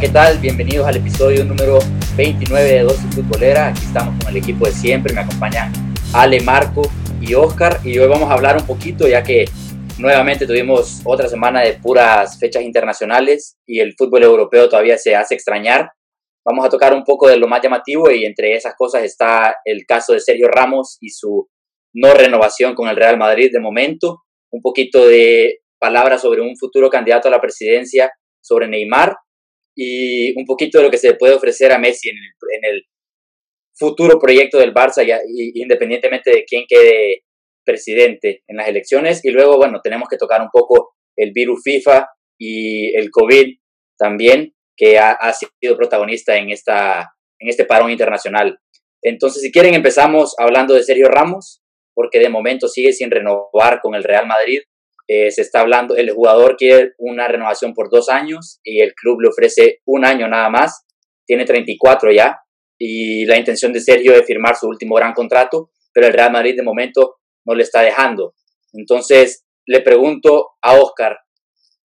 ¿qué tal? Bienvenidos al episodio número 29 de Dosis Futbolera. Aquí estamos con el equipo de siempre. Me acompañan Ale, Marco y Oscar. Y hoy vamos a hablar un poquito, ya que nuevamente tuvimos otra semana de puras fechas internacionales y el fútbol europeo todavía se hace extrañar. Vamos a tocar un poco de lo más llamativo y entre esas cosas está el caso de Sergio Ramos y su no renovación con el Real Madrid de momento. Un poquito de palabras sobre un futuro candidato a la presidencia, sobre Neymar y un poquito de lo que se puede ofrecer a Messi en el, futuro proyecto del Barça, y, independientemente de quién quede presidente en las elecciones. Y luego, bueno, tenemos que tocar un poco el virus FIFA y el COVID también, que ha, sido protagonista en, esta, en este parón internacional. Entonces, si quieren, empezamos hablando de Sergio Ramos, porque de momento sigue sin renovar con el Real Madrid. Eh, se está hablando, el jugador quiere una renovación por dos años y el club le ofrece un año nada más. Tiene 34 ya y la intención de Sergio es firmar su último gran contrato, pero el Real Madrid de momento no le está dejando. Entonces le pregunto a Oscar,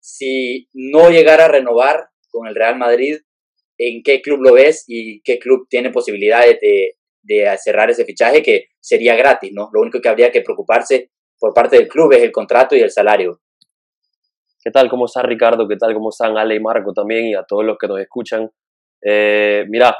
si no llegara a renovar con el Real Madrid, ¿en qué club lo ves y qué club tiene posibilidades de, de cerrar ese fichaje que sería gratis, ¿no? Lo único que habría que preocuparse por parte del club es el contrato y el salario. ¿Qué tal? ¿Cómo está Ricardo? ¿Qué tal? ¿Cómo están Ale y Marco también? Y a todos los que nos escuchan. Eh, mira,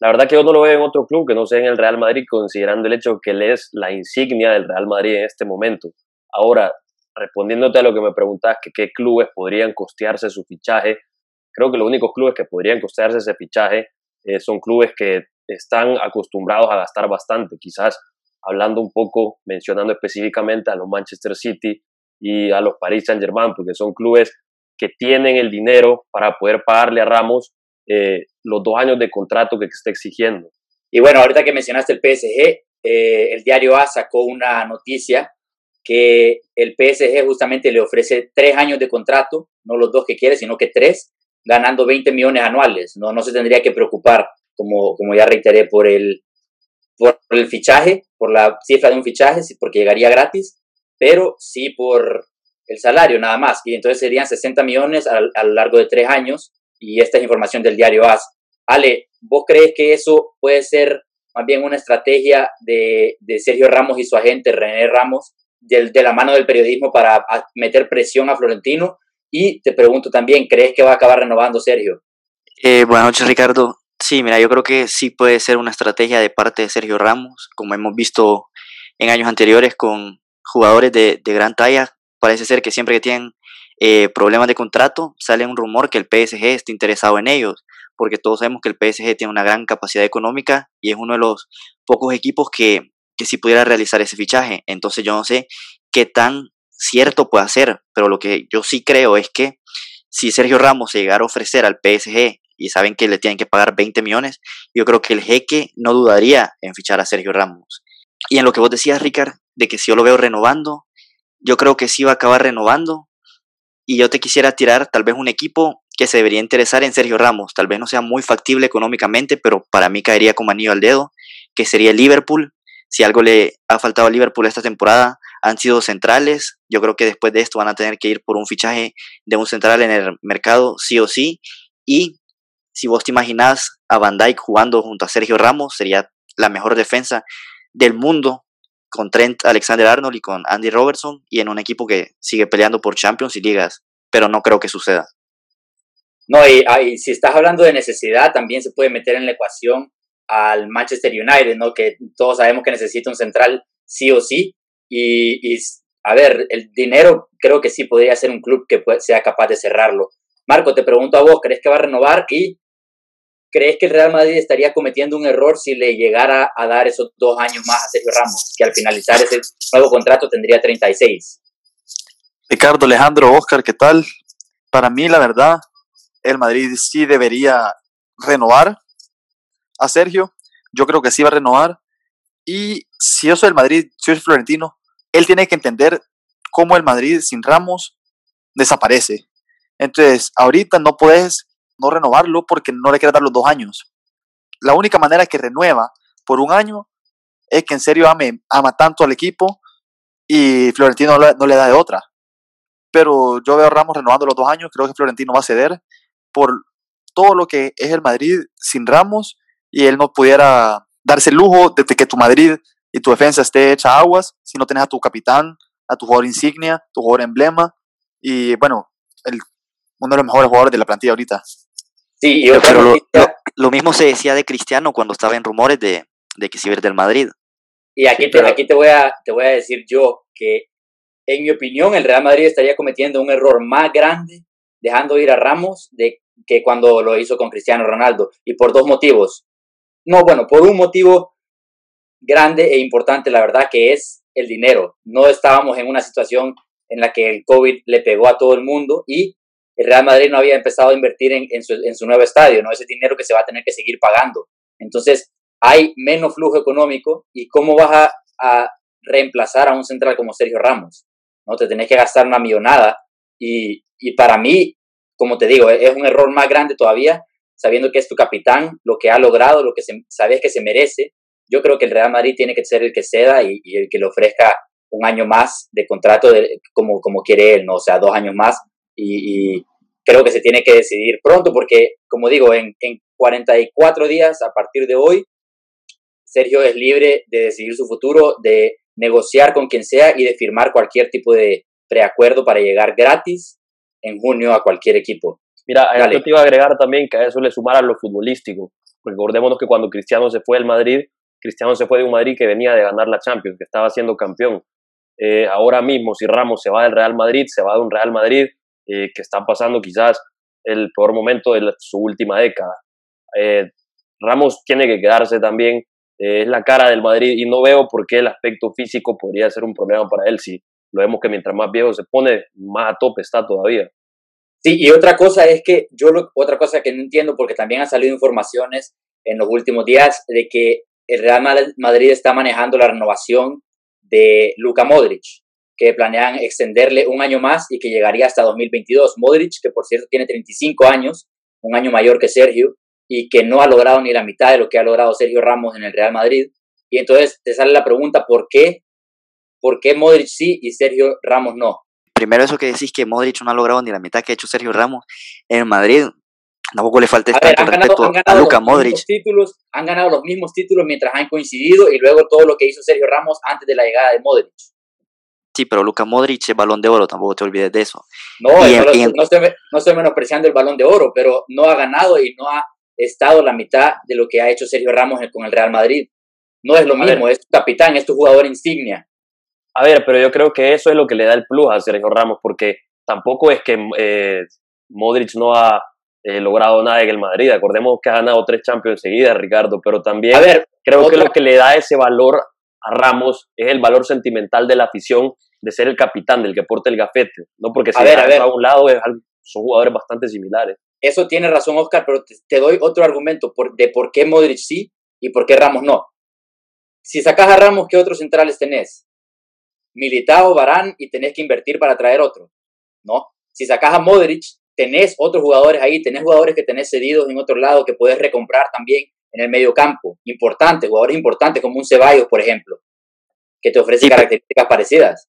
la verdad que yo no lo veo en otro club que no sea en el Real Madrid, considerando el hecho que él es la insignia del Real Madrid en este momento. Ahora, respondiéndote a lo que me preguntas, que qué clubes podrían costearse su fichaje, creo que los únicos clubes que podrían costearse ese fichaje eh, son clubes que están acostumbrados a gastar bastante. Quizás hablando un poco, mencionando específicamente a los Manchester City y a los Paris Saint-Germain, porque son clubes que tienen el dinero para poder pagarle a Ramos eh, los dos años de contrato que está exigiendo. Y bueno, ahorita que mencionaste el PSG, eh, el diario A sacó una noticia que el PSG justamente le ofrece tres años de contrato, no los dos que quiere, sino que tres, ganando 20 millones anuales. No, no se tendría que preocupar, como, como ya reiteré, por el, por el fichaje, por la cifra de un fichaje, porque llegaría gratis, pero sí por el salario nada más. Y entonces serían 60 millones a, lo largo de tres años. Y esta es información del diario AS. Ale, ¿vos crees que eso puede ser más bien una estrategia de, Sergio Ramos y su agente René Ramos de, de la mano del periodismo para meter presión a Florentino? Y te pregunto también, ¿crees que va a acabar renovando Sergio? Eh, buenas noches, Ricardo. Sí, mira, yo creo que sí puede ser una estrategia de parte de Sergio Ramos, como hemos visto en años anteriores con jugadores de, gran talla. Parece ser que siempre que tienen eh, problemas de contrato, sale un rumor que el PSG está interesado en ellos, porque todos sabemos que el PSG tiene una gran capacidad económica y es uno de los pocos equipos que, que sí pudiera realizar ese fichaje. Entonces yo no sé qué tan cierto puede ser, pero lo que yo sí creo es que si Sergio Ramos se llegara a ofrecer al PSG y saben que le tienen que pagar 20 millones, yo creo que el jeque no dudaría en fichar a Sergio Ramos. Y en lo que vos decías, Ricard, de que si yo lo veo renovando, yo creo que sí va a acabar renovando. Y yo te quisiera tirar tal vez un equipo que se debería interesar en Sergio Ramos. Tal vez no sea muy factible económicamente, pero para mí caería como anillo al dedo, que sería Liverpool. Si algo le ha faltado a Liverpool esta temporada, han sido centrales. Yo creo que después de esto van a tener que ir por un fichaje de un central en el mercado, sí o sí. Y si vos te imaginás a Van Dijk jugando junto a Sergio Ramos, sería la mejor defensa del mundo con Trent Alexander Arnold y con Andy Robertson y en un equipo que sigue peleando por Champions y ligas, pero no creo que suceda. No, y, ah, si estás hablando de necesidad, también se puede meter en la ecuación al Manchester United, ¿no? Que todos sabemos que necesita un central sí o sí. Y, a ver, el dinero creo que sí podría ser un club que sea capaz de cerrarlo. Marco, te pregunto a vos, ¿crees que va a renovar? ¿Y crees que el Real Madrid estaría cometiendo un error si le llegara a dar esos dos años más a Sergio Ramos, que al finalizar ese nuevo contrato tendría 36? Ricardo, Alejandro, Oscar, ¿qué tal? Para mí, la verdad, el Madrid sí debería renovar a Sergio. Yo creo que sí va a renovar. Y si yo soy el Madrid, si yo soy Florentino, él tiene que entender cómo el Madrid sin Ramos desaparece. Entonces, ahorita no puedes no renovarlo porque no le quieres dar los dos años. La única manera que renueva por un año es que en serio ame, ama tanto al equipo y Florentino no le, da de otra. Pero yo veo a Ramos renovando los dos años, creo que Florentino va a ceder por todo lo que es el Madrid sin Ramos y él no pudiera darse el lujo de que tu Madrid y tu defensa esté hecha aguas si no tenés a tu capitán, a tu jugador insignia, tu jugador emblema y bueno, el, uno de los mejores jugadores de la plantilla ahorita. Sí, pero lo, mismo se decía de Cristiano cuando estaba en rumores de, de que se iba del Madrid. Y aquí, te, aquí te, voy a, te voy a decir yo que, en mi opinión, el Real Madrid estaría cometiendo un error más grande dejando ir a Ramos de que cuando lo hizo con Cristiano Ronaldo. Y por dos motivos. No, bueno, por un motivo grande e importante, la verdad, que es el dinero. No estábamos en una situación en la que el COVID le pegó a todo el mundo y el Real Madrid no había empezado a invertir en, su, nuevo estadio, ¿no? Ese dinero que se va a tener que seguir pagando. Entonces, hay menos flujo económico y cómo vas a, reemplazar a un central como Sergio Ramos, ¿no? Te tenés que gastar una millonada y, y para mí, como te digo, es un error más grande todavía, sabiendo que es tu capitán, lo que ha logrado, lo que se, sabes que se merece. Yo creo que el Real Madrid tiene que ser el que ceda y, el que le ofrezca un año más de contrato como, como quiere él, ¿no? O sea, dos años más y, y creo que se tiene que decidir pronto porque, como digo, en, en 44 días a partir de hoy, Sergio es libre de decidir su futuro, de negociar con quien sea y de firmar cualquier tipo de preacuerdo para llegar gratis en junio a cualquier equipo. Mira, yo te iba a agregar también que a eso le sumara lo futbolístico. Recordémonos que cuando Cristiano se fue al Madrid, Cristiano se fue de un Madrid que venía de ganar la Champions, que estaba siendo campeón. Eh, ahora mismo, si Ramos se va del Real Madrid, se va de un Real Madrid eh, que está pasando quizás el peor momento de su última década. Eh, Ramos tiene que quedarse también, es la cara del Madrid y no veo por qué el aspecto físico podría ser un problema para él si lo vemos que mientras más viejo se pone, más a tope está todavía. Sí, y otra cosa es que yo, otra cosa que no entiendo, porque también han salido informaciones en los últimos días de que el Real Madrid está manejando la renovación de Luka Modric, que planean extenderle un año más y que llegaría hasta 2022. Modric, que por cierto tiene 35 años, un año mayor que Sergio, y que no ha logrado ni la mitad de lo que ha logrado Sergio Ramos en el Real Madrid. Y entonces te sale la pregunta, ¿por qué ¿Por qué Modric sí y Sergio Ramos no? Primero eso que decís que Modric no ha logrado ni la mitad que ha hecho Sergio Ramos en Madrid. Tampoco le falta con respeto a Luka Modric. Títulos, han ganado los mismos títulos mientras han coincidido y luego todo lo que hizo Sergio Ramos antes de la llegada de Modric. Sí, pero Luka Modric es balón de oro, tampoco te olvides de eso. No, no, estoy, menospreciando el balón de oro, pero no ha ganado y no ha estado la mitad de lo que ha hecho Sergio Ramos con el Real Madrid. No es lo mismo, es tu capitán, es tu jugador insignia. A ver, pero yo creo que eso es lo que le da el plus a Sergio Ramos, porque tampoco es que eh, Modric no ha eh, logrado nada en el Madrid. Acordemos que ha ganado tres Champions seguidas, Ricardo, pero también a ver, creo que lo que le da ese valor a Ramos es el valor sentimental de la afición de ser el capitán, del que porta el gafete, ¿no? Porque si a, ver, a, un lado son jugadores bastante similares. Eso tiene razón, Oscar, pero te, doy otro argumento de por qué Modric sí y por qué Ramos no. Si sacas a Ramos, ¿qué otros centrales tenés? Militao, Barán y tenés que invertir para traer otro, ¿no? Si sacas a Modric, tenés otros jugadores ahí, tenés jugadores que tenés cedidos en otro lado que puedes recomprar también en el medio campo, importantes, jugadores importantes como un Ceballos, por ejemplo, que te ofrece características parecidas.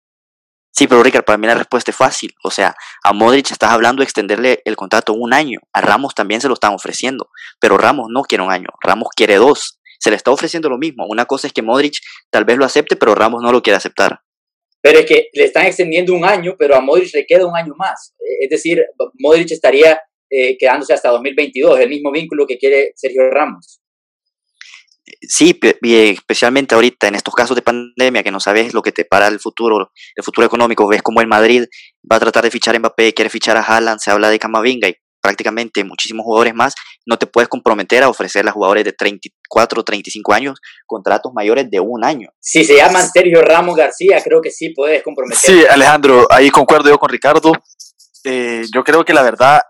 Sí, pero Ricardo, para mí la respuesta es fácil. O sea, a Modric estás hablando de extenderle el contrato un año. A Ramos también se lo están ofreciendo. Pero Ramos no quiere un año. Ramos quiere dos. Se le está ofreciendo lo mismo. Una cosa es que Modric tal vez lo acepte, pero Ramos no lo quiere aceptar. Pero es que le están extendiendo un año, pero a Modric le queda un año más. Es decir, Modric estaría eh, quedándose hasta 2022, el mismo vínculo que quiere Sergio Ramos. Sí, especialmente ahorita en estos casos de pandemia que no sabes lo que te para el futuro, el futuro económico, ves como el Madrid va a tratar de fichar a Mbappé, quiere fichar a Haaland, se habla de Camavinga y prácticamente muchísimos jugadores más, no te puedes comprometer a ofrecerle a jugadores de 34, 35 años contratos mayores de un año. Si se llaman Sergio Ramos García, creo que sí puedes comprometer. Sí, Alejandro, ahí concuerdo yo con Ricardo. Eh, yo creo que la verdad,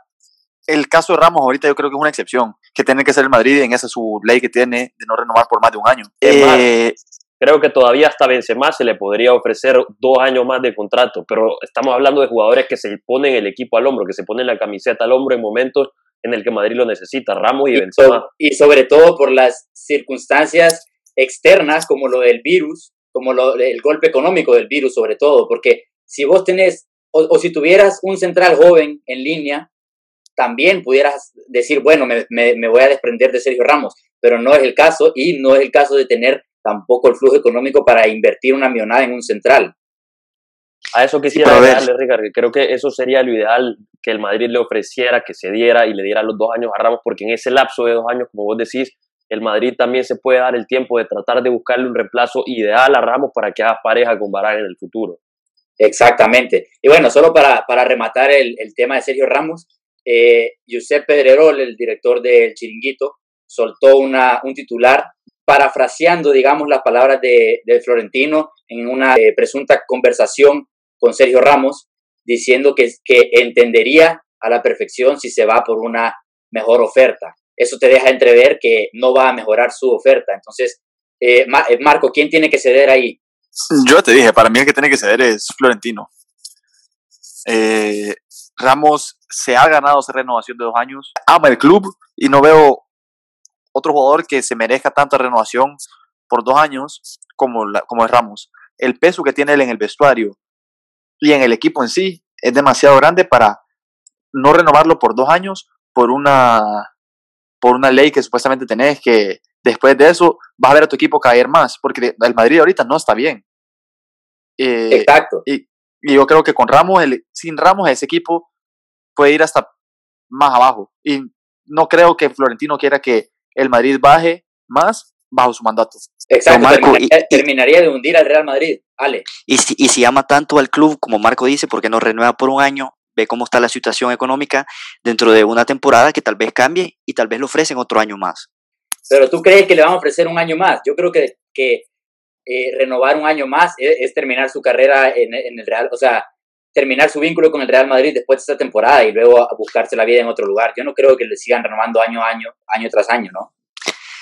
el caso de Ramos ahorita yo creo que es una excepción, que tiene que ser el Madrid en esa su ley que tiene de no renovar por más de un año. Eh, creo que todavía hasta Benzema se le podría ofrecer dos años más de contrato, pero estamos hablando de jugadores que se ponen el equipo al hombro, que se ponen la camiseta al hombro en momentos en el que Madrid lo necesita, Ramos y, Benzema. y sobre todo por las circunstancias externas como lo del virus, como lo, el golpe económico del virus sobre todo, porque si vos tenés, o, si tuvieras un central joven en línea, también pudieras decir, bueno, me, me, voy a desprender de Sergio Ramos, pero no es el caso y no es el caso de tener tampoco el flujo económico para invertir una millonada en un central. A eso quisiera darle, Ricardo. Creo que eso sería lo ideal que el Madrid le ofreciera, que se diera y le diera los dos años a Ramos, porque en ese lapso de dos años, como vos decís, el Madrid también se puede dar el tiempo de tratar de buscarle un reemplazo ideal a Ramos para que haga pareja con Barán en el futuro. Exactamente. Y bueno, solo para, para rematar el, el, tema de Sergio Ramos, eh, Josep Pedrerol, el director del Chiringuito, soltó un titular parafraseando, digamos, las palabras de, de Florentino en una eh, presunta conversación con Sergio Ramos, diciendo que, que entendería a la perfección si se va por una mejor oferta eso te deja entrever que no va a mejorar su oferta. Entonces, eh, eh, Marco, ¿quién tiene que ceder ahí? Yo te dije, para mí el que tiene que ceder es Florentino. Eh, Ramos se ha ganado esa renovación de dos años, ama el club y no veo otro jugador que se merezca tanta renovación por dos años como, como es Ramos. El peso que tiene él en el vestuario y en el equipo en sí es demasiado grande para no renovarlo por dos años por una por una ley que supuestamente tenés que después de eso vas a ver a tu equipo caer más, porque el Madrid ahorita no está bien. Eh, Exacto. Y, yo creo que con Ramos, el, sin Ramos, ese equipo puede ir hasta más abajo. Y no creo que Florentino quiera que el Madrid baje más bajo su mandato. Exacto, terminaría, de hundir al Real Madrid, Ale. Y si, y si ama tanto al club, como Marco dice, porque no renueva por un año, ve cómo está la situación económica dentro de una temporada que tal vez cambie y tal vez le ofrecen otro año más. Pero tú crees que le van a ofrecer un año más. Yo creo que, que eh, renovar un año más es, terminar su carrera en, el Real, o sea, terminar su vínculo con el Real Madrid después de esta temporada y luego buscarse la vida en otro lugar. Yo no creo que le sigan renovando año a año, año tras año, ¿no?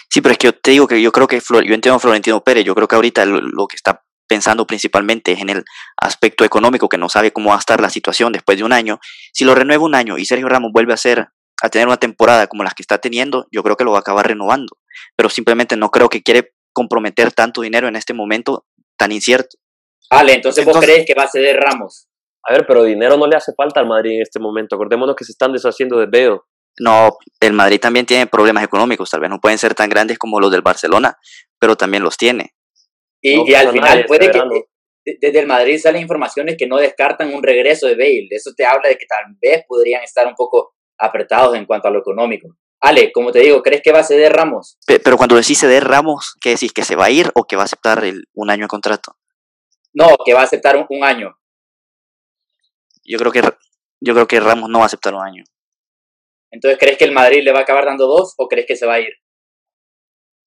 Sí, pero es que yo te digo que yo creo que yo entiendo a Florentino Pérez, yo creo que ahorita lo que está pensando principalmente en el aspecto económico, que no sabe cómo va a estar la situación después de un año, si lo renueva un año y Sergio Ramos vuelve a ser a tener una temporada como las que está teniendo, yo creo que lo va a acabar renovando. Pero simplemente no creo que quiere comprometer tanto dinero en este momento tan incierto. Vale, entonces, vos crees que va a ceder Ramos. A ver, pero dinero no le hace falta al Madrid en este momento. Acordémonos que se están deshaciendo de Beo. No, el Madrid también tiene problemas económicos, tal vez no pueden ser tan grandes como los del Barcelona, pero también los tiene. Y, al final puede que desde el Madrid salen informaciones que no descartan un regreso de Bale. Eso te habla de que tal vez podrían estar un poco apretados en cuanto a lo económico. Ale, como te digo, ¿crees que va a ceder Ramos? Pero cuando decís ceder Ramos, ¿qué decís? ¿Que se va a ir o que va a aceptar el, un año de contrato? No, que va a aceptar un, año. Yo creo que yo creo que Ramos no va a aceptar un año. Entonces, ¿crees que el Madrid le va a acabar dando dos o crees que se va a ir?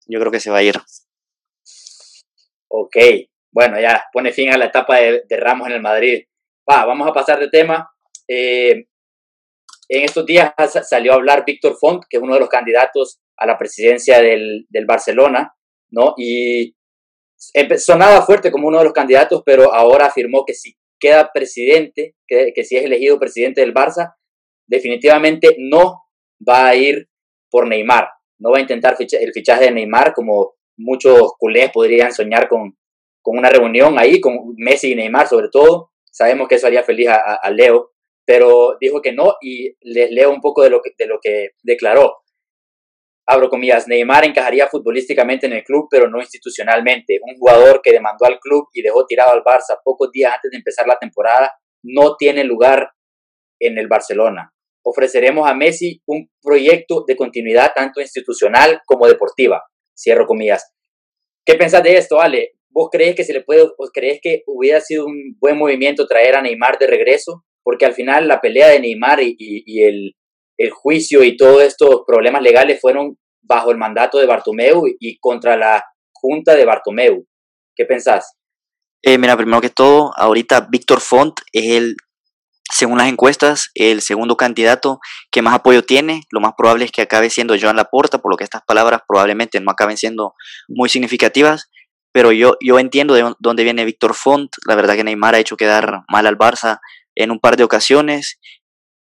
Yo creo que se va a ir. Ok, bueno, ya pone fin a la etapa de, Ramos en el Madrid. Va, vamos a pasar de tema. Eh, en estos días salió a hablar Víctor Font, que es uno de los candidatos a la presidencia del, Barcelona, ¿no? Y sonaba fuerte como uno de los candidatos, pero ahora afirmó que si queda presidente, que, que si es elegido presidente del Barça, definitivamente no va a ir por Neymar, no va a intentar el fichaje de Neymar como muchos culés podrían soñar con, con una reunión ahí, con Messi y Neymar sobre todo. Sabemos que eso haría feliz a, Leo, pero dijo que no y les leo un poco de lo que, de lo que declaró. Abro comillas, Neymar encajaría futbolísticamente en el club, pero no institucionalmente. Un jugador que demandó al club y dejó tirado al Barça pocos días antes de empezar la temporada no tiene lugar en el Barcelona. Ofreceremos a Messi un proyecto de continuidad tanto institucional como deportiva. Cierro comillas. ¿Qué pensás de esto, Ale? ¿Vos crees que se le puede, vos crees que hubiera sido un buen movimiento traer a Neymar de regreso? Porque al final la pelea de Neymar y, el, juicio y todos estos problemas legales fueron bajo el mandato de Bartomeu y contra la junta de Bartomeu. ¿Qué pensás? Eh, mira, primero que todo, ahorita Víctor Font es el según las encuestas, el segundo candidato que más apoyo tiene, lo más probable es que acabe siendo Joan Laporta, por lo que estas palabras probablemente no acaben siendo muy significativas, pero yo, yo entiendo de dónde viene Víctor Font, la verdad que Neymar ha hecho quedar mal al Barça en un par de ocasiones,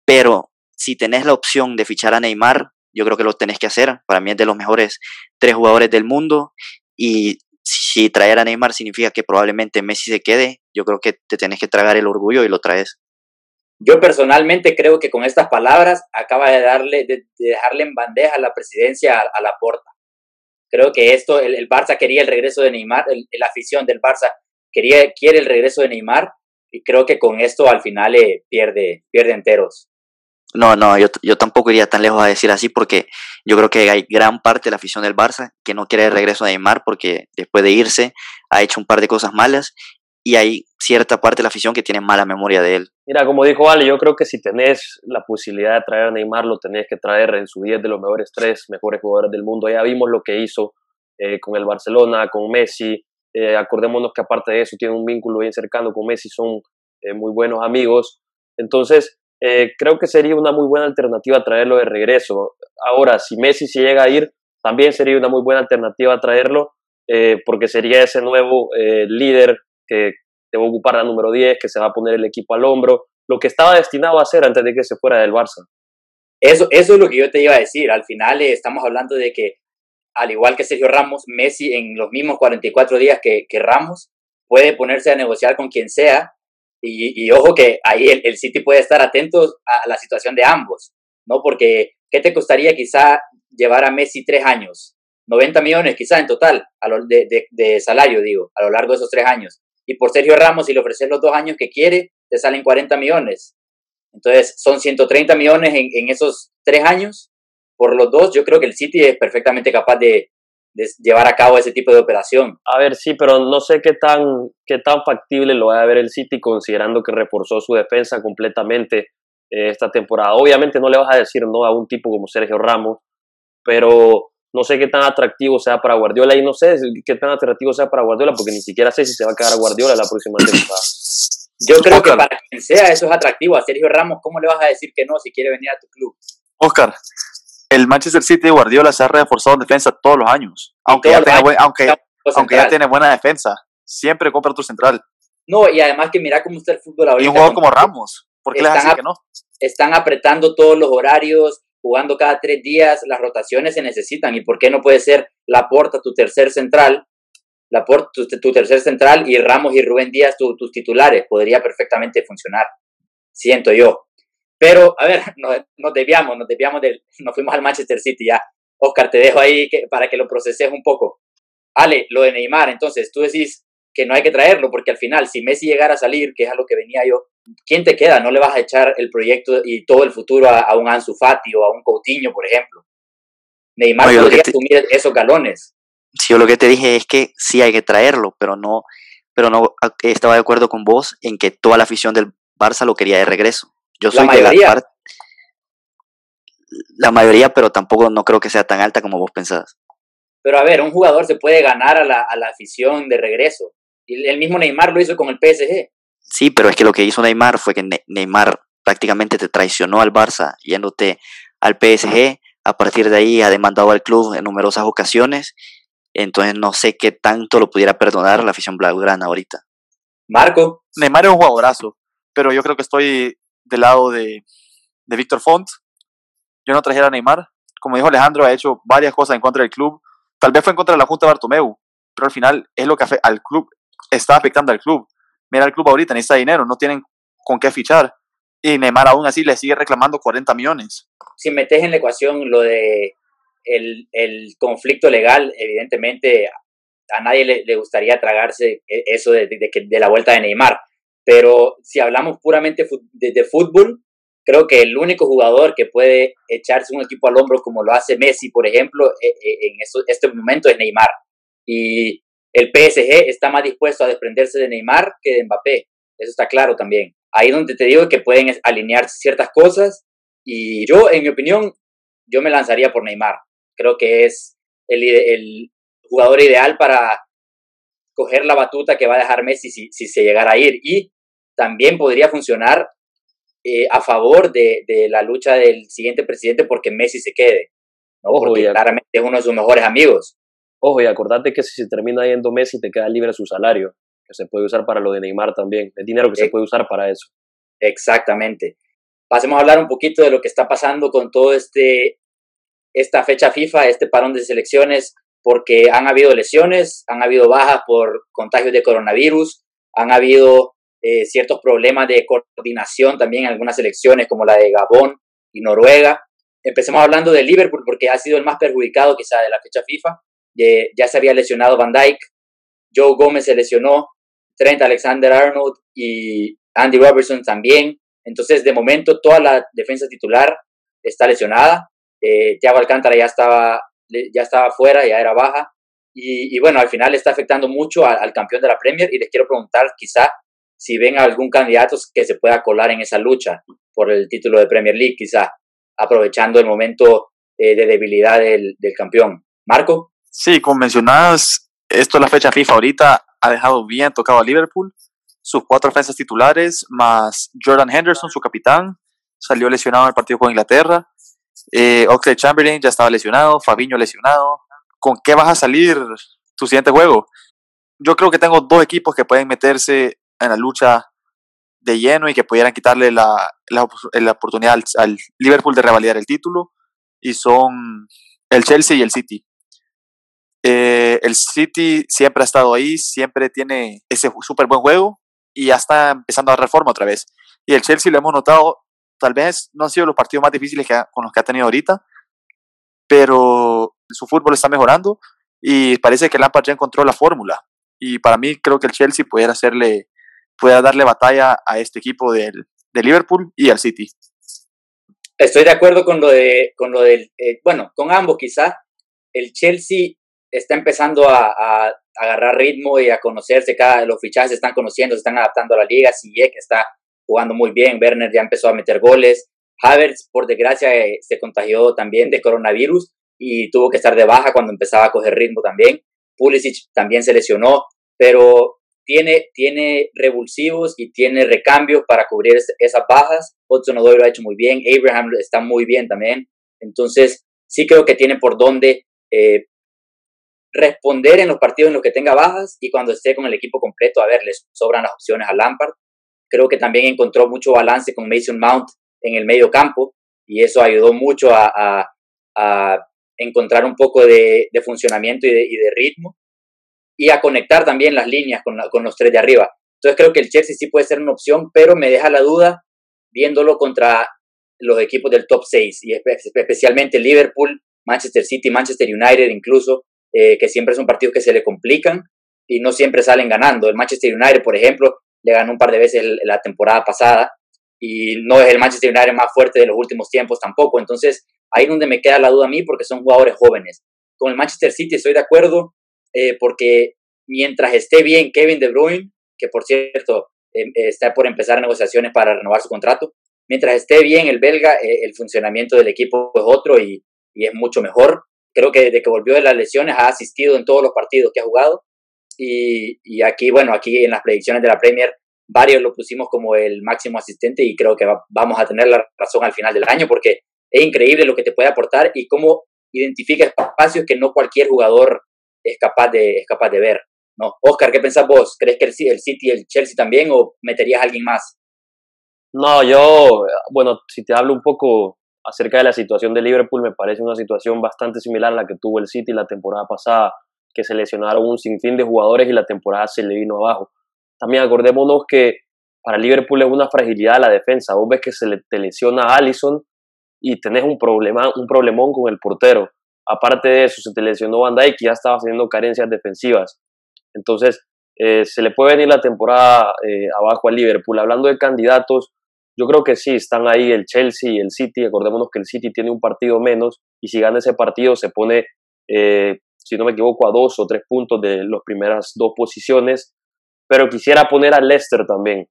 pero si tenés la opción de fichar a Neymar, yo creo que lo tenés que hacer, para mí es de los mejores tres jugadores del mundo y si traer a Neymar significa que probablemente Messi se quede, yo creo que te tenés que tragar el orgullo y lo traes. Yo personalmente creo que con estas palabras acaba de darle, de, dejarle en bandeja la presidencia a, la porta. Creo que esto, el, Barça quería el regreso de Neymar, la afición del Barça quería, quiere el regreso de Neymar y creo que con esto al final eh, pierde, pierde enteros. No, no, yo, yo tampoco iría tan lejos a decir así porque yo creo que hay gran parte de la afición del Barça que no quiere el regreso de Neymar porque después de irse ha hecho un par de cosas malas y hay cierta parte de la afición que tiene mala memoria de él. Mira, como dijo Ale, yo creo que si tenés la posibilidad de traer a Neymar, lo tenés que traer en su 10 de los mejores tres mejores jugadores del mundo. Ya vimos lo que hizo eh, con el Barcelona, con Messi. Eh, acordémonos que aparte de eso tiene un vínculo bien cercano con Messi, son eh, muy buenos amigos. Entonces, creo que sería una muy buena alternativa traerlo de regreso. Ahora, si Messi se llega a ir, también sería una muy buena alternativa traerlo, porque sería ese nuevo líder que te va a ocupar la número 10, que se va a poner el equipo al hombro, lo que estaba destinado a hacer antes de que se fuera del Barça. Eso, eso es lo que yo te iba a decir. Al final eh, estamos hablando de que, al igual que Sergio Ramos, Messi en los mismos 44 días que Ramos puede ponerse a negociar con quien sea. Y, ojo que ahí el, el, City puede estar atento a la situación de ambos, ¿no? Porque, ¿qué te costaría quizá llevar a Messi tres años? 90 millones quizá en total de, de, de salario, digo, a lo largo de esos tres años y por Sergio Ramos, si le ofreces los dos años que quiere, te salen 40 millones. Entonces, son 130 millones en, esos tres años. Por los dos, yo creo que el City es perfectamente capaz de, llevar a cabo ese tipo de operación. A ver, sí, pero no sé qué tan, qué tan factible lo va a ver el City considerando que reforzó su defensa completamente eh, esta temporada. Obviamente no le vas a decir no a un tipo como Sergio Ramos, pero no sé qué tan atractivo sea para Guardiola y no sé qué tan atractivo sea para Guardiola porque ni siquiera sé si se va a quedar Guardiola la próxima temporada. Yo creo que para quien sea eso es atractivo. A Sergio Ramos, ¿cómo le vas a decir que no si quiere venir a tu club? Oscar, el Manchester City Guardiola se ha reforzado en defensa todos los años. Aunque, ya, aunque, aunque ya tiene buena defensa. Siempre compra tu central. No, y además que mira cómo está el fútbol ahorita. Y un jugador como Ramos. ¿Por qué le vas a decir que no? Están apretando todos los horarios, jugando cada tres días, las rotaciones se necesitan. ¿Y por qué no puede ser Laporta tu tercer central, Laporta tu, tu tercer central y Ramos y Rubén Díaz tus titulares? Podría perfectamente funcionar, siento yo. Pero, a ver, nos, nos desviamos, nos desviamos del, nos fuimos al Manchester City ya. Oscar, te dejo ahí que, para que lo proceses un poco. Ale, lo de Neymar, entonces, tú decís que no hay que traerlo, porque al final, si Messi llegara a salir, que es a lo que venía yo, ¿quién te queda? No le vas a echar el proyecto y todo el futuro a, un Ansu Fati o a un Coutinho, por ejemplo. Neymar no, podría asumir esos galones. Sí, yo lo que te dije es que sí hay que traerlo, pero no, pero no estaba de acuerdo con vos en que toda la afición del Barça lo quería de regreso. Yo soy la mayoría. de la la mayoría, pero tampoco no creo que sea tan alta como vos pensás. Pero a ver, un jugador se puede ganar a la, a la afición de regreso. Y el mismo Neymar lo hizo con el PSG. Sí, pero es que lo que hizo Neymar fue que Neymar prácticamente te traicionó al Barça yéndote al PSG. A partir de ahí ha demandado al club en numerosas ocasiones. Entonces no sé qué tanto lo pudiera perdonar la afición blaugrana ahorita. Marco. Neymar es un jugadorazo, pero yo creo que estoy del lado de, de Víctor Font. Yo no trajera a Neymar. Como dijo Alejandro, ha hecho varias cosas en contra del club. Tal vez fue en contra de la Junta de Bartomeu, pero al final es lo que al club está afectando al club mira el club ahorita, necesita dinero, no tienen con qué fichar. Y Neymar aún así le sigue reclamando 40 millones. Si metes en la ecuación lo de el, el conflicto legal, evidentemente a nadie le, le gustaría tragarse e, eso de, de, de, la vuelta de Neymar. Pero si hablamos puramente de, fútbol, creo que el único jugador que puede echarse un equipo al hombro como lo hace Messi, por ejemplo, e, e, en este momento es Neymar. Y el PSG está más dispuesto a desprenderse de Neymar que de Mbappé. Eso está claro también. Ahí donde te digo que pueden alinearse ciertas cosas. Y yo, en mi opinión, yo me lanzaría por Neymar. Creo que es el, jugador ideal para coger la batuta que va a dejar Messi si, se llegara a ir. Y también podría funcionar eh, a favor de, la lucha del siguiente presidente porque Messi se quede. ¿no? porque claramente es uno de sus mejores amigos. Ojo, y acordate que si se termina yendo Messi, te queda libre su salario, que se puede usar para lo de Neymar también. Es dinero que se puede usar para eso. Exactamente. Pasemos a hablar un poquito de lo que está pasando con todo este esta fecha FIFA, este parón de selecciones, porque han habido lesiones, han habido bajas por contagios de coronavirus, han habido eh, ciertos problemas de coordinación también en algunas selecciones como la de Gabón y Noruega. Empecemos hablando de Liverpool porque ha sido el más perjudicado quizá de la fecha FIFA. ya se había lesionado Van Dijk, Joe Gómez se lesionó, Trent Alexander Arnold y Andy Robertson también. Entonces, de momento, toda la defensa titular está lesionada. Eh, Thiago Alcántara ya estaba, ya estaba fuera, ya era baja. Y, bueno, al final está afectando mucho al, campeón de la Premier. Y les quiero preguntar, quizá, si ven algún candidato que se pueda colar en esa lucha por el título de Premier League, quizá, aprovechando el momento eh, de debilidad del, del campeón. Marco. Sí, como mencionabas, esto es la fecha FIFA ahorita ha dejado bien tocado a Liverpool. Sus cuatro defensas titulares, más Jordan Henderson, su capitán, salió lesionado en el partido con Inglaterra. Eh, Oxley Chamberlain ya estaba lesionado, Fabiño lesionado. ¿Con qué vas a salir tu siguiente juego? Yo creo que tengo dos equipos que pueden meterse en la lucha de lleno y que pudieran quitarle la, la, oportunidad al, al, Liverpool de revalidar el título y son el Chelsea y el City. Eh, el City siempre ha estado ahí, siempre tiene ese súper buen juego y ya está empezando a dar reforma otra vez. Y el Chelsea lo hemos notado, tal vez no han sido los partidos más difíciles que con los que ha tenido ahorita, pero su fútbol está mejorando y parece que Lampard ya encontró la fórmula. Y para mí creo que el Chelsea pudiera hacerle, pueda darle batalla a este equipo del, de Liverpool y al City. Estoy de acuerdo con lo de, con lo del, eh, bueno, con ambos quizá. El Chelsea está empezando a, agarrar ritmo y a conocerse, cada los fichajes se están conociendo, se están adaptando a la liga, que está jugando muy bien, Werner ya empezó a meter goles, Havertz por desgracia eh, se contagió también de coronavirus y tuvo que estar de baja cuando empezaba a coger ritmo también, Pulisic también se lesionó, pero tiene, tiene revulsivos y tiene recambios para cubrir esas bajas, Hudson Odoi lo ha hecho muy bien, Abraham está muy bien también, entonces sí creo que tiene por dónde eh, responder en los partidos en los que tenga bajas y cuando esté con el equipo completo, a ver, les sobran las opciones a Lampard. Creo que también encontró mucho balance con Mason Mount en el medio campo y eso ayudó mucho a, encontrar un poco de, funcionamiento y de, ritmo y a conectar también las líneas con, con los tres de arriba. Entonces creo que el Chelsea sí puede ser una opción, pero me deja la duda viéndolo contra los equipos del top 6 y especialmente Liverpool, Manchester City, Manchester United incluso, eh, que siempre son partidos que se le complican y no siempre salen ganando. El Manchester United, por ejemplo, le ganó un par de veces la temporada pasada y no es el Manchester United más fuerte de los últimos tiempos tampoco. Entonces, ahí es donde me queda la duda a mí porque son jugadores jóvenes. Con el Manchester City estoy de acuerdo eh, porque mientras esté bien Kevin De Bruyne, que por cierto em, está por empezar negociaciones para renovar su contrato, mientras esté bien el belga, eh, el funcionamiento del equipo es otro y, y es mucho mejor creo que desde que volvió de las lesiones ha asistido en todos los partidos que ha jugado. Y, y aquí, bueno, aquí en las predicciones de la Premier, varios lo pusimos como el máximo asistente y creo que vamos a tener la razón al final del año porque es increíble lo que te puede aportar y cómo identifica espacios que no cualquier jugador es capaz de, es capaz de ver. ¿no? Oscar, ¿qué pensás vos? ¿Crees que el, el City y el Chelsea también o meterías a alguien más? No, yo, bueno, si te hablo un poco acerca de la situación de Liverpool, me parece una situación bastante similar a la que tuvo el City la temporada pasada, que se lesionaron un sinfín de jugadores y la temporada se le vino abajo. También acordémonos que para Liverpool es una fragilidad la defensa. Vos ves que se le, te lesiona a Allison y tenés un, problema, un problemón con el portero. Aparte de eso, se te lesionó Van Dijk ya estaba teniendo carencias defensivas. Entonces, eh, se le puede venir la temporada eh, abajo a Liverpool. Hablando de candidatos, yo creo que sí, están ahí el Chelsea y el City. Acordémonos que el City tiene un partido menos y si gana ese partido se pone, eh, si no me equivoco, a dos o tres puntos de las primeras dos posiciones. Pero quisiera poner al Leicester también.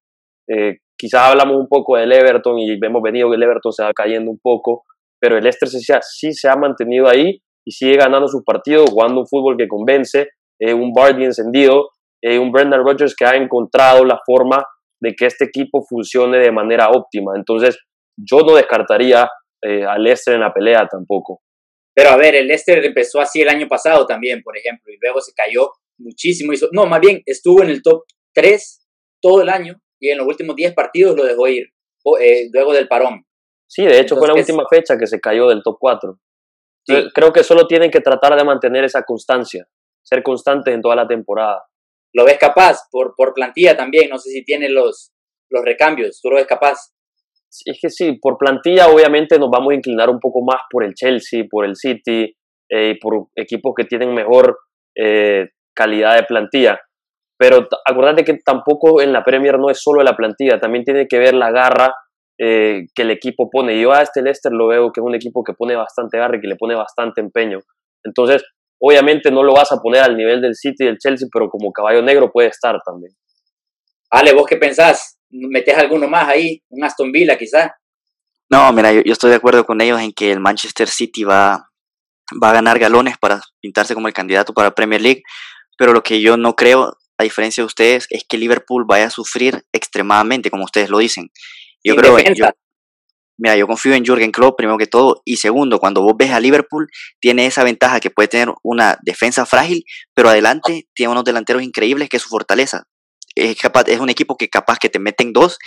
Quizás hablamos un poco del Everton y vemos venido que el Everton se va cayendo un poco, pero el Leicester sí, sí se ha mantenido ahí y sigue ganando sus partidos, jugando un fútbol que convence, eh, un Bardi encendido, un Brendan Rodgers que ha encontrado la forma de que este equipo funcione de manera óptima. Entonces, yo no descartaría eh, al Leicester en la pelea tampoco. Pero a ver, el Leicester empezó así el año pasado también, por ejemplo, y luego se cayó muchísimo. no, más bien, estuvo en el top 3 todo el año y en los últimos 10 partidos lo dejó ir, eh, luego del parón. Sí, de hecho fue la última fecha que se cayó del top 4. Creo que solo tienen que tratar de mantener esa constancia, ser constantes en toda la temporada. ¿Lo ves capaz? Por, por plantilla también, no sé si tiene los, los recambios, ¿tú lo ves capaz? Es que sí, por plantilla obviamente nos vamos a inclinar un poco más por el Chelsea, por el City, eh, y por equipos que tienen mejor eh, calidad de plantilla. Pero acuérdate que tampoco en la Premier no es solo la plantilla, también tiene que ver la garra eh, que el equipo pone. Yo a este Leicester lo veo que es un equipo que pone bastante garra y que le pone bastante empeño. Entonces, obviamente no lo vas a poner al nivel del City y del Chelsea, pero como caballo negro puede estar también. Ale, ¿vos qué pensás? ¿Metes alguno más ahí? ¿Un Aston Villa quizás? No, mira, yo, estoy de acuerdo con ellos en que el Manchester City va, va a ganar galones para pintarse como el candidato para Premier League, pero lo que yo no creo, a diferencia de ustedes, es que Liverpool vaya a sufrir extremadamente, como ustedes lo dicen. Yo creo que mira, yo confío en Jürgen Klopp primero que todo y segundo, cuando vos ves a Liverpool tiene esa ventaja que puede tener una defensa frágil, pero adelante tiene unos delanteros increíbles que es su fortaleza. Es capaz, es un equipo que capaz que te meten dos,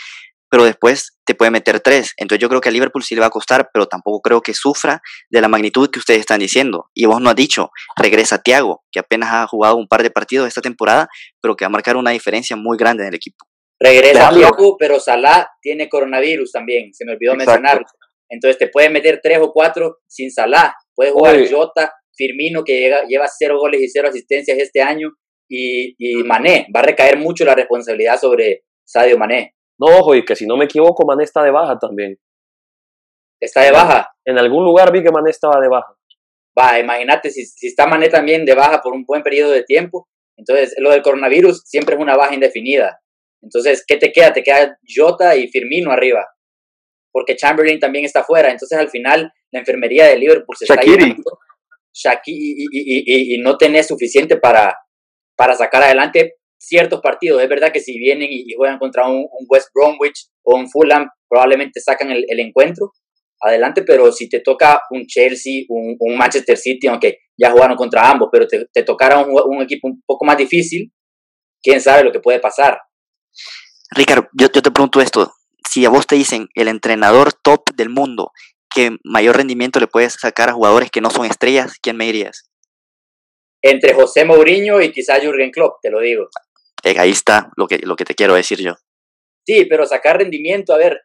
pero después te puede meter tres. Entonces yo creo que a Liverpool sí le va a costar, pero tampoco creo que sufra de la magnitud que ustedes están diciendo. Y vos no has dicho, regresa Thiago, que apenas ha jugado un par de partidos esta temporada, pero que va a marcar una diferencia muy grande en el equipo. Regresa Thiago, pero Salah tiene coronavirus también, se me olvidó mencionarlo. Entonces te puede meter tres o cuatro sin Salah. Puede jugar Jota, Firmino, que lleva cero goles y cero asistencias este año, y, y Mané. Va a recaer mucho la responsabilidad sobre Sadio Mané. No, ojo, y que si no me equivoco, Mané está de baja también. ¿Está de baja? En algún lugar vi que Mané estaba de baja. Va, imagínate, si, si está Mané también de baja por un buen periodo de tiempo, entonces lo del coronavirus siempre es una baja indefinida. Entonces, ¿qué te queda? Te queda Jota y Firmino arriba. Porque Chamberlain también está fuera. Entonces, al final, la enfermería de Liverpool se está yendo. Shaqiri y, y, no tenés suficiente para, para sacar adelante ciertos partidos. Es verdad que si vienen y, juegan contra un, West Bromwich o un Fulham, probablemente sacan el, encuentro adelante, pero si te toca un Chelsea, un, Manchester City, aunque ya jugaron contra ambos, pero te, te tocara un, un, equipo un poco más difícil, quién sabe lo que puede pasar. Ricardo, yo, te pregunto esto, si a vos te dicen el entrenador top del mundo que mayor rendimiento le puedes sacar a jugadores que no son estrellas, ¿quién me dirías? Entre José Mourinho y quizá Jürgen Klopp, te lo digo. Eh, ahí está lo que, lo que te quiero decir yo. Sí, pero sacar rendimiento, a ver,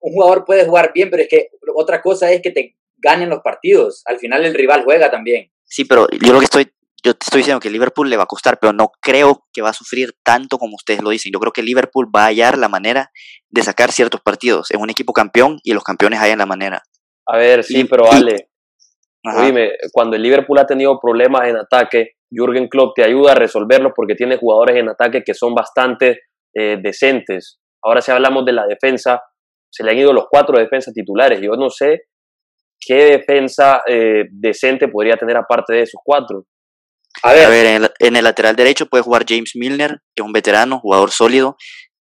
un jugador puede jugar bien, pero es que otra cosa es que te ganen los partidos. Al final el rival juega también. Sí, pero yo lo que estoy yo te estoy diciendo que Liverpool le va a costar, pero no creo que va a sufrir tanto como ustedes lo dicen. Yo creo que Liverpool va a hallar la manera de sacar ciertos partidos. Es un equipo campeón y los campeones hallan la manera. A ver, sí, pero Ale, dime, cuando el Liverpool ha tenido problemas en ataque, Jürgen Klopp te ayuda a resolverlos porque tiene jugadores en ataque que son bastante eh, decentes. Ahora si hablamos de la defensa, se le han ido los cuatro defensas titulares. Yo no sé qué defensa eh, decente podría tener aparte de esos cuatro. A ver, en, el, lateral derecho puede jugar James Milner, que es un veterano, jugador sólido.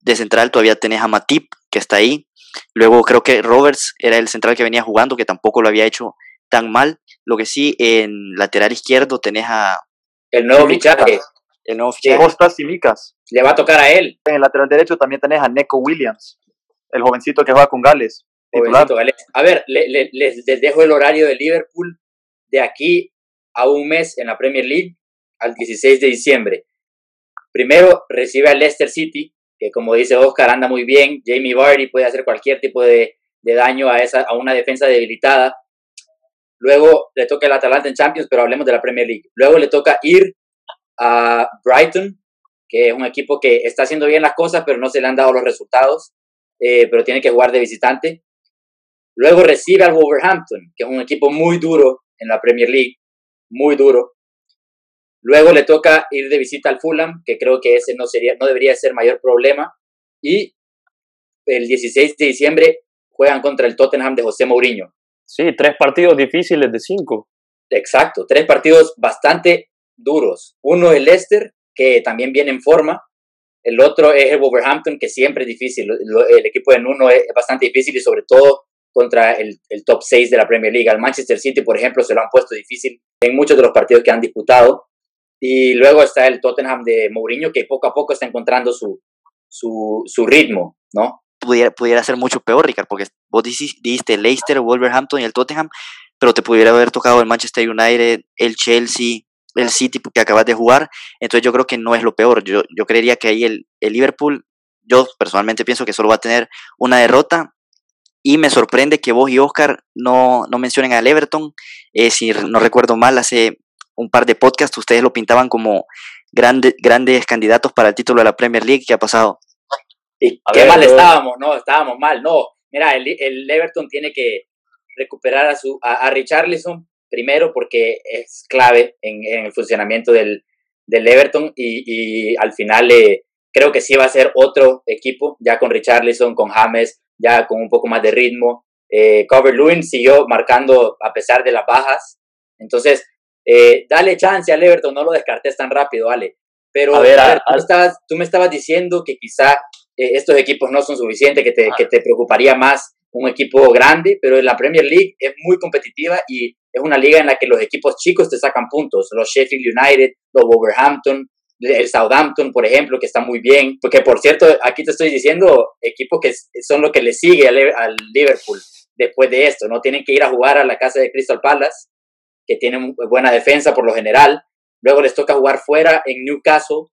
De central todavía tenés a Matip, que está ahí. Luego creo que Roberts era el central que venía jugando, que tampoco lo había hecho tan mal. Lo que sí, en lateral izquierdo tenés a... El nuevo fichaje. El nuevo fichaje. Costas y Micas. Le va a tocar a él. En el lateral derecho también tenés a Neko Williams, el jovencito que juega con Gales. A ver, les dejo el horario de Liverpool de aquí a un mes en la Premier League al 16 de diciembre. Primero recibe al Leicester City, que como dice Oscar anda muy bien. Jamie Vardy puede hacer cualquier tipo de, daño a, esa, a una defensa debilitada. Luego le toca el Atalanta en Champions, pero hablemos de la Premier League. Luego le toca ir a Brighton, que es un equipo que está haciendo bien las cosas, pero no se le han dado los resultados, eh, pero tiene que jugar de visitante. Luego recibe al Wolverhampton, que es un equipo muy duro en la Premier League muy duro. Luego le toca ir de visita al Fulham, que creo que ese no, sería, no debería ser mayor problema. Y el 16 de diciembre juegan contra el Tottenham de José Mourinho. Sí, tres partidos difíciles de cinco. Exacto, tres partidos bastante duros. Uno el Leicester, que también viene en forma. El otro es el Wolverhampton, que siempre es difícil. El equipo de Nuno es bastante difícil y sobre todo contra el, top 6 de la Premier League. Al Manchester City, por ejemplo, se lo han puesto difícil en muchos de los partidos que han disputado. Y luego está el Tottenham de Mourinho, que poco a poco está encontrando su, su, ritmo, ¿no? Pudiera, pudiera ser mucho peor, Ricardo, porque vos dijiste Leicester, Wolverhampton y el Tottenham, pero te pudiera haber tocado el Manchester United, el Chelsea, el City que acabas de jugar, entonces yo creo que no es lo peor. Yo, yo creería que ahí el, el Liverpool, yo personalmente pienso que solo va a tener una derrota y me sorprende que vos y Oscar no, no mencionen al Everton. Eh, si no recuerdo mal, hace un par de podcasts ustedes lo pintaban como grande, grandes candidatos para el título de la Premier League. ¿Qué ha pasado? Y qué mal estábamos, ¿no? Estábamos mal, no. Mira, el, el Everton tiene que recuperar a, su, a, Richarlison primero porque es clave en, en el funcionamiento del, del Everton y, y al final eh, creo que sí va a ser otro equipo, ya con Richarlison, con James, ya con un poco más de ritmo. Eh, Cover Lewin siguió marcando a pesar de las bajas. Entonces, eh, dale chance al Everton, no lo descartes tan rápido, vale. Pero a ver, tú, estabas, tú, me estabas diciendo que quizá eh, estos equipos no son suficientes, que te, que te preocuparía más un equipo grande, pero la Premier League es muy competitiva y es una liga en la que los equipos chicos te sacan puntos. Los Sheffield United, los Wolverhampton, el Southampton, por ejemplo, que está muy bien. Porque, por cierto, aquí te estoy diciendo equipos que son lo que le sigue al, Liverpool después de esto. No tienen que ir a jugar a la casa de Crystal Palace, que tienen buena defensa por lo general. Luego les toca jugar fuera en Newcastle,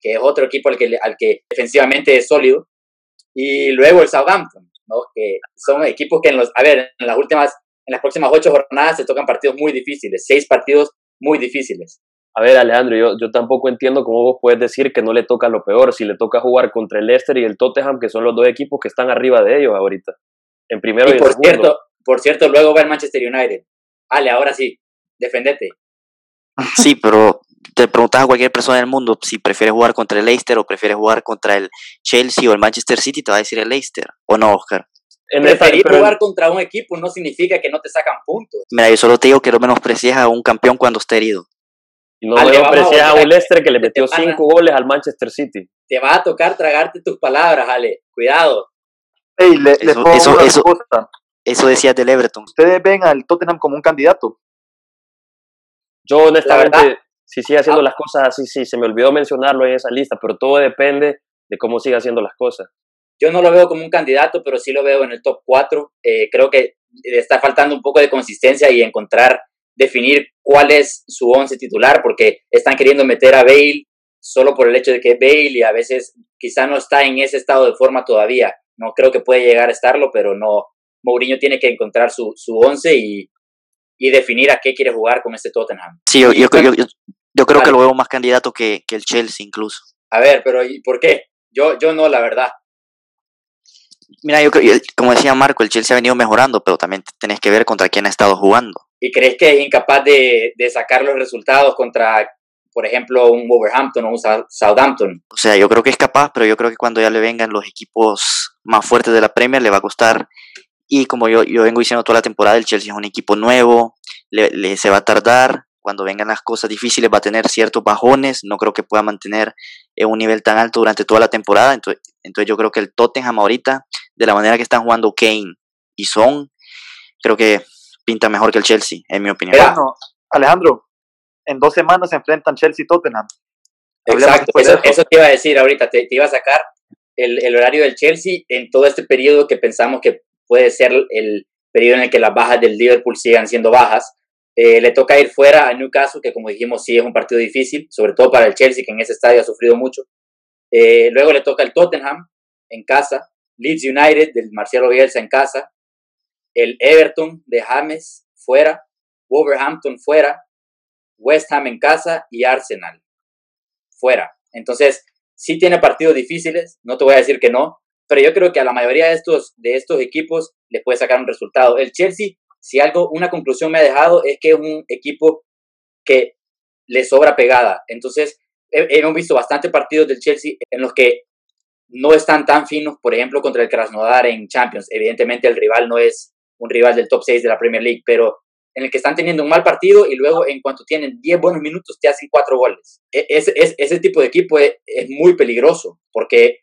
que es otro equipo al que, al que defensivamente es sólido. Y luego el Southampton, ¿no? que son equipos que en los, a ver, en las últimas, en las próximas ocho jornadas se tocan partidos muy difíciles, seis partidos muy difíciles. A ver, Alejandro, yo, yo tampoco entiendo cómo vos puedes decir que no le toca lo peor, si le toca jugar contra el Leicester y el Tottenham, que son los dos equipos que están arriba de ellos ahorita, en primero y, por cierto, por cierto, luego va el Manchester United. Ale, ahora sí, defendete. Sí, pero te preguntas a cualquier persona del mundo si prefiere jugar contra el Leicester o prefiere jugar contra el Chelsea o el Manchester City, te va a decir el Leicester, ¿o no, Oscar? En Preferir jugar contra un equipo no significa que no te sacan puntos. Mira, yo solo te digo que no menosprecies a un campeón cuando esté herido. Y no a un Leicester que le metió cinco goles al Manchester City. Te va a tocar tragarte tus palabras, Ale. Cuidado. eso, eso, eso, decías del Everton. ¿Ustedes ven al Tottenham como un candidato? Yo honestamente, si sigue haciendo ah. las cosas así, sí, se me olvidó mencionarlo en esa lista, pero todo depende de cómo siga haciendo las cosas. Yo no lo veo como un candidato, pero sí lo veo en el top 4. Eh, creo que le está faltando un poco de consistencia y encontrar definir cuál es su once titular, porque están queriendo meter a Bale solo por el hecho de que es Bale y a veces quizá no está en ese estado de forma todavía. No creo que puede llegar a estarlo, pero no. Mourinho tiene que encontrar su, su once y, y definir a qué quiere jugar con este Tottenham. Sí, yo, yo, yo, creo que lo veo más candidato que, que, el Chelsea incluso. A ver, pero ¿y por qué? Yo, yo no, la verdad. Mira, yo como decía Marco, el Chelsea ha venido mejorando, pero también tenés que ver contra quién ha estado jugando. ¿Y crees que es incapaz de, de sacar los resultados contra, por ejemplo, un Wolverhampton o un Southampton? O sea, yo creo que es capaz, pero yo creo que cuando ya le vengan los equipos más fuertes de la Premier le va a costar. Y como yo, yo vengo diciendo toda la temporada, el Chelsea es un equipo nuevo, le, se va a tardar. Cuando vengan las cosas difíciles va a tener ciertos bajones. No creo que pueda mantener un nivel tan alto durante toda la temporada. Entonces, entonces yo creo que el Tottenham ahorita, de la manera que están jugando Kane y Son, creo que pinta mejor que el Chelsea, en mi opinión. Bueno, Alejandro, en dos semanas se enfrentan Chelsea y Tottenham. Exacto, eso, te iba a decir ahorita, te, iba a sacar el, el, horario del Chelsea en todo este periodo que pensamos que puede ser el periodo en el que las bajas del Liverpool sigan siendo bajas. Eh, le toca ir fuera a Newcastle, que como dijimos sí es un partido difícil, sobre todo para el Chelsea, que en ese estadio ha sufrido mucho. Eh, luego le toca el Tottenham en casa, Leeds United del Marcelo Bielsa en casa, el Everton de James fuera, Wolverhampton fuera, West Ham en casa y Arsenal fuera. Entonces, sí tiene partidos difíciles, no te voy a decir que no, pero yo creo que a la mayoría de estos, de estos equipos les puede sacar un resultado. El Chelsea, si algo, una conclusión me ha dejado es que es un equipo que le sobra pegada. Entonces, hemos visto bastantes partidos del Chelsea en los que no están tan finos, por ejemplo, contra el Krasnodar en Champions. Evidentemente el rival no es un rival del top 6 de la Premier League, pero en el que están teniendo un mal partido y luego en cuanto tienen 10 buenos minutos te hacen 4 goles. E, es, ese tipo de equipo es, muy peligroso porque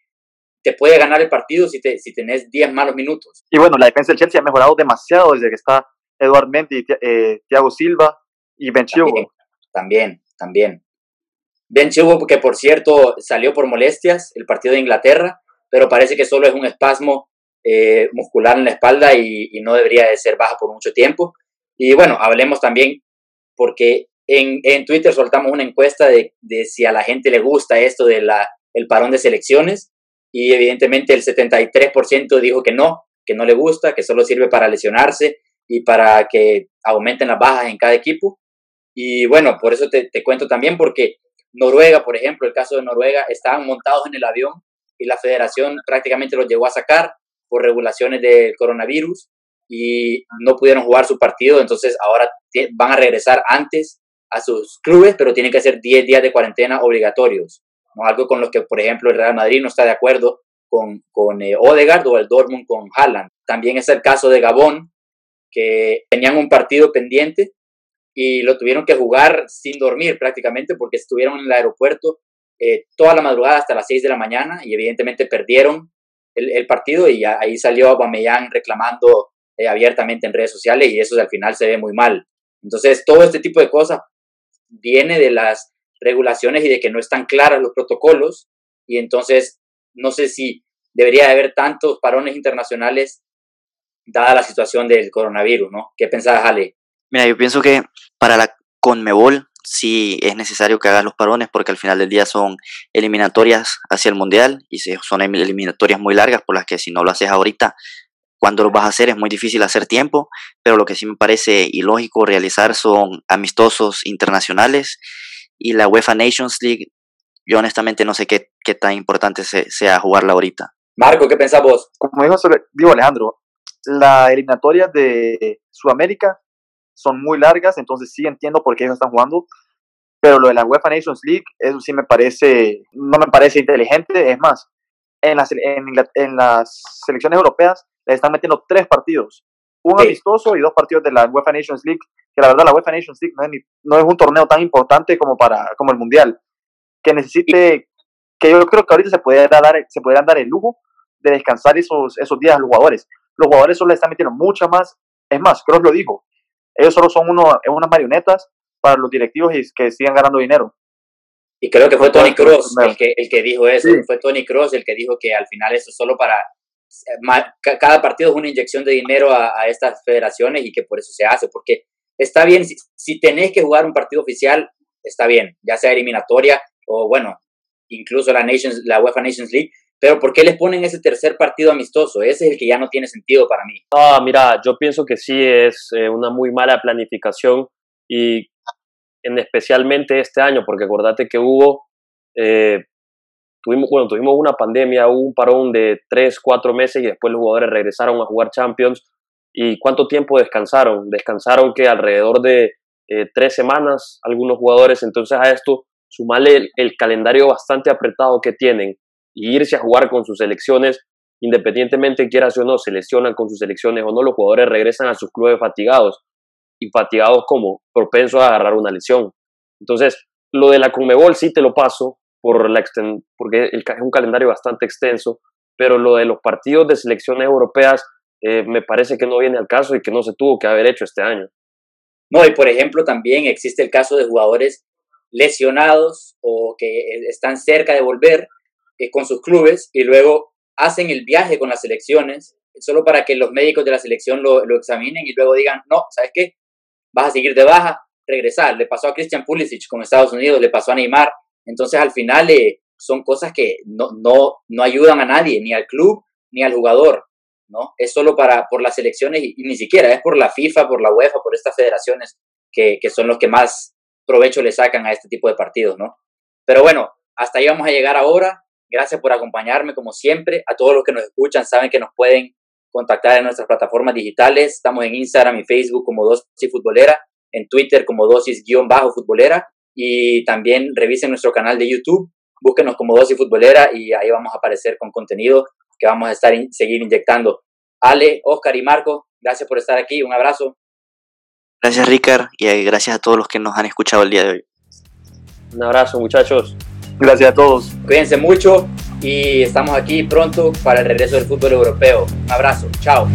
te puede ganar el partido si, te, si tenés 10 malos minutos. Y bueno, la defensa del Chelsea ha mejorado demasiado desde que está Eduard Mendy, eh, Thiago Silva y Ben También, también, también. Ben que por cierto salió por molestias el partido de Inglaterra, pero parece que solo es un espasmo eh, muscular en la espalda y, no debería de ser baja por mucho tiempo. Y bueno, hablemos también porque en, en Twitter soltamos una encuesta de, de, si a la gente le gusta esto del el parón de selecciones y evidentemente el 73% dijo que no, que no le gusta, que solo sirve para lesionarse y para que aumenten las bajas en cada equipo. Y bueno, por eso te, te cuento también, porque Noruega, por ejemplo, el caso de Noruega, estaban montados en el avión y la federación prácticamente los llegó a sacar por regulaciones del coronavirus y no pudieron jugar su partido, entonces ahora van a regresar antes a sus clubes, pero tienen que hacer 10 días de cuarentena obligatorios, ¿no? algo con lo que, por ejemplo, el Real Madrid no está de acuerdo con, con eh, Odegaard o el Dortmund con Haaland. También es el caso de Gabón, que tenían un partido pendiente y lo tuvieron que jugar sin dormir prácticamente porque estuvieron en el aeropuerto eh, toda la madrugada hasta las 6 de la mañana y evidentemente perdieron el, partido y ahí salió Aubameyang reclamando eh, abiertamente en redes sociales y eso al final se ve muy mal. Entonces, todo este tipo de cosas viene de las regulaciones y de que no están claras los protocolos y entonces no sé si debería haber tantos parones internacionales dada la situación del coronavirus, ¿no? ¿Qué pensás, Ale? Mira, yo pienso que para la Conmebol sí es necesario que haga los parones porque al final del día son eliminatorias hacia el Mundial y son eliminatorias muy largas por las que si no lo haces ahorita cuando lo vas a hacer es muy difícil hacer tiempo, pero lo que sí me parece ilógico realizar son amistosos internacionales y la UEFA Nations League, yo honestamente no sé qué, qué tan importante sea jugarla ahorita. Marco, ¿qué pensás vos? Como dijo, digo Alejandro, las eliminatorias de Sudamérica son muy largas, entonces sí entiendo por qué ellos están jugando, pero lo de la UEFA Nations League, eso sí me parece, no me parece inteligente, es más, en las, en, en las selecciones europeas le están metiendo tres partidos, un amistoso y dos partidos de la UEFA Nations League, que la verdad la UEFA Nations League no es, no es un torneo tan importante como, para, como el Mundial, que necesite, que yo creo que ahorita se podrían dar, se podrían dar el lujo de descansar esos, esos días a los jugadores. Los jugadores solo le están metiendo mucha más, es más, Kroos lo dijo, ellos solo son uno, unas marionetas para los directivos y que sigan ganando dinero. Y creo que fue Tony Cross el que, el que dijo eso, fue Tony Cross el que dijo que al final eso es solo para cada partido es una inyección de dinero a, estas federaciones y que por eso se hace, porque está bien, si, si, tenés que jugar un partido oficial, está bien, ya sea eliminatoria o bueno, incluso la, Nations, la UEFA Nations League, pero ¿por qué les ponen ese tercer partido amistoso? Ese es el que ya no tiene sentido para mí. Ah, mira, yo pienso que sí es eh, una muy mala planificación y en especialmente este año, porque acordate que hubo eh, tuvimos, bueno, tuvimos una pandemia, hubo un parón de tres, cuatro meses y después los jugadores regresaron a jugar Champions. ¿Y cuánto tiempo descansaron? Descansaron que alrededor de eh, tres semanas algunos jugadores. Entonces a esto sumarle el, calendario bastante apretado que tienen y irse a jugar con sus selecciones, independientemente quieras o no, se lesionan con sus selecciones o no, los jugadores regresan a sus clubes fatigados. Y fatigados como propensos a agarrar una lesión. Entonces, lo de la Conmebol sí te lo paso, por la porque es un calendario bastante extenso, pero lo de los partidos de selecciones europeas eh, me parece que no viene al caso y que no se tuvo que haber hecho este año. No, y por ejemplo también existe el caso de jugadores lesionados o que eh, están cerca de volver eh, con sus clubes y luego hacen el viaje con las selecciones solo para que los médicos de la selección lo, lo examinen y luego digan, no, ¿sabes qué? Vas a seguir de baja, regresar. Le pasó a Christian Pulisic con Estados Unidos, le pasó a Neymar, entonces, al final eh, son cosas que no, no, no ayudan a nadie, ni al club, ni al jugador, ¿no? Es solo para, por las elecciones y, ni siquiera es por la FIFA, por la UEFA, por estas federaciones que, que, son los que más provecho le sacan a este tipo de partidos, ¿no? Pero bueno, hasta ahí vamos a llegar ahora. Gracias por acompañarme, como siempre. A todos los que nos escuchan, saben que nos pueden contactar en nuestras plataformas digitales. Estamos en Instagram y Facebook como Dosis Futbolera, en Twitter como Dosis-Futbolera y también revisen nuestro canal de YouTube, búsquenos como Dosis Futbolera y ahí vamos a aparecer con contenido que vamos a estar seguir inyectando. Ale, Oscar y Marco, gracias por estar aquí, un abrazo. Gracias Ricard y gracias a todos los que nos han escuchado el día de hoy. Un abrazo muchachos. Gracias a todos. Cuídense mucho y estamos aquí pronto para el regreso del fútbol europeo. Un abrazo, chao.